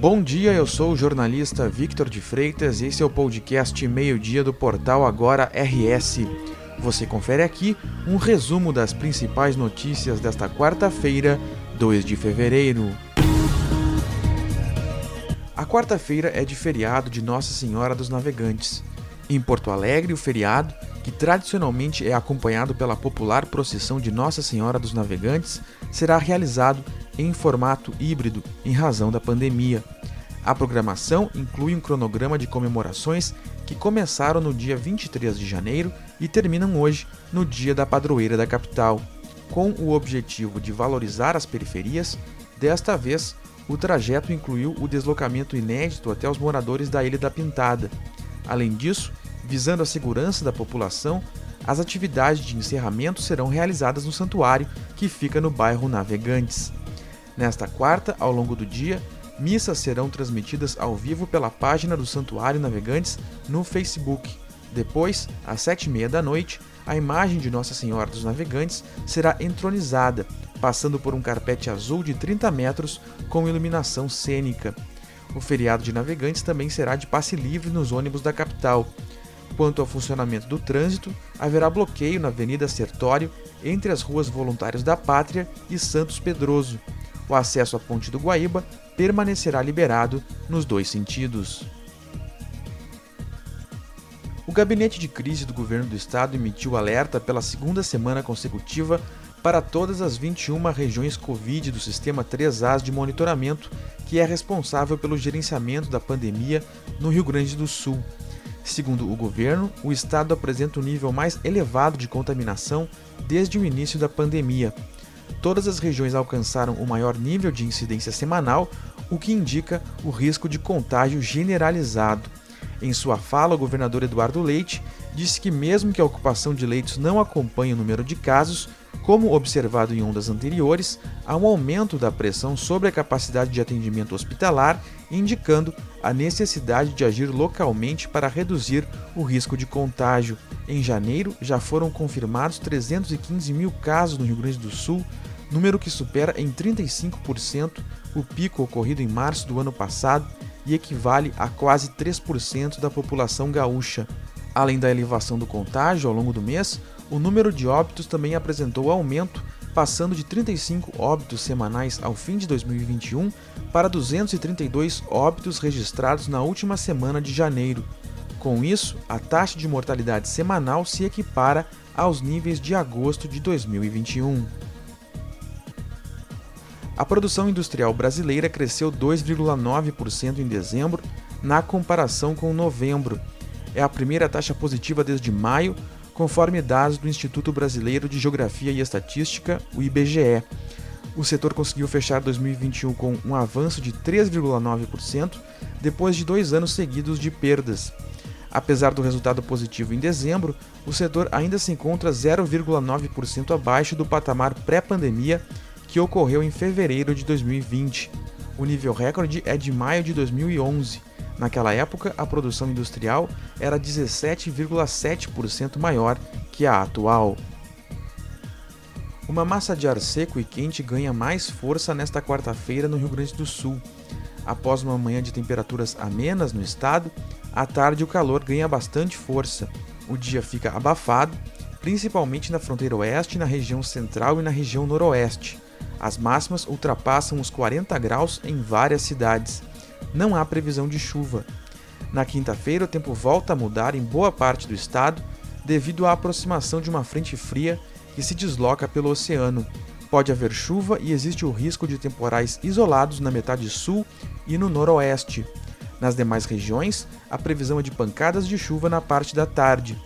Bom dia, eu sou o jornalista Victor de Freitas e esse é o podcast Meio-Dia do portal Agora RS. Você confere aqui um resumo das principais notícias desta quarta-feira, 2 de fevereiro. A quarta-feira é de feriado de Nossa Senhora dos Navegantes. Em Porto Alegre, o feriado, que tradicionalmente é acompanhado pela popular procissão de Nossa Senhora dos Navegantes, será realizado em formato híbrido em razão da pandemia. A programação inclui um cronograma de comemorações que começaram no dia 23 de janeiro e terminam hoje, no dia da padroeira da capital. Com o objetivo de valorizar as periferias, desta vez o trajeto incluiu o deslocamento inédito até os moradores da Ilha da Pintada. Além disso, visando a segurança da população, as atividades de encerramento serão realizadas no santuário, que fica no bairro Navegantes. Nesta quarta, ao longo do dia, missas serão transmitidas ao vivo pela página do Santuário Navegantes no Facebook. Depois, às sete e meia da noite, a imagem de Nossa Senhora dos Navegantes será entronizada, passando por um carpete azul de 30 metros com iluminação cênica. O feriado de navegantes também será de passe livre nos ônibus da capital. Quanto ao funcionamento do trânsito, haverá bloqueio na Avenida Sertório entre as ruas Voluntários da Pátria e Santos Pedroso. O acesso à Ponte do Guaíba permanecerá liberado nos dois sentidos. O gabinete de crise do governo do estado emitiu alerta pela segunda semana consecutiva para todas as 21 regiões Covid do sistema 3As de monitoramento, que é responsável pelo gerenciamento da pandemia no Rio Grande do Sul. Segundo o governo, o estado apresenta o nível mais elevado de contaminação desde o início da pandemia. Todas as regiões alcançaram o maior nível de incidência semanal, o que indica o risco de contágio generalizado. Em sua fala, o governador Eduardo Leite disse que, mesmo que a ocupação de leitos não acompanhe o número de casos, como observado em ondas anteriores, há um aumento da pressão sobre a capacidade de atendimento hospitalar, indicando a necessidade de agir localmente para reduzir o risco de contágio. Em janeiro, já foram confirmados 315 mil casos no Rio Grande do Sul, número que supera em 35% o pico ocorrido em março do ano passado e equivale a quase 3% da população gaúcha. Além da elevação do contágio ao longo do mês, o número de óbitos também apresentou aumento, passando de 35 óbitos semanais ao fim de 2021 para 232 óbitos registrados na última semana de janeiro. Com isso, a taxa de mortalidade semanal se equipara aos níveis de agosto de 2021. A produção industrial brasileira cresceu 2,9% em dezembro, na comparação com novembro. É a primeira taxa positiva desde maio, conforme dados do Instituto Brasileiro de Geografia e Estatística, o IBGE. O setor conseguiu fechar 2021 com um avanço de 3,9%, depois de dois anos seguidos de perdas. Apesar do resultado positivo em dezembro, o setor ainda se encontra 0,9% abaixo do patamar pré-pandemia que ocorreu em fevereiro de 2020. O nível recorde é de maio de 2011. Naquela época, a produção industrial era 17,7% maior que a atual. Uma massa de ar seco e quente ganha mais força nesta quarta-feira no Rio Grande do Sul. Após uma manhã de temperaturas amenas no estado, à tarde o calor ganha bastante força. O dia fica abafado, principalmente na fronteira oeste, na região central e na região noroeste. As máximas ultrapassam os 40 graus em várias cidades não há previsão de chuva. Na quinta-feira, o tempo volta a mudar em boa parte do estado devido à aproximação de uma frente fria que se desloca pelo oceano. Pode haver chuva e existe o risco de temporais isolados na metade sul e no noroeste. Nas demais regiões, a previsão é de pancadas de chuva na parte da tarde.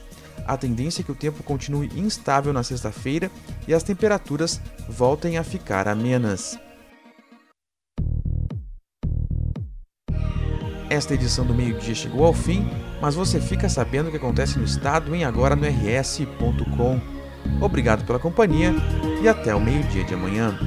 A tendência é que o tempo continue instável na sexta-feira e as temperaturas voltem a ficar amenas. Esta edição do meio-dia chegou ao fim, mas você fica sabendo o que acontece no estado em agora no rs.com. Obrigado pela companhia e até o meio-dia de amanhã.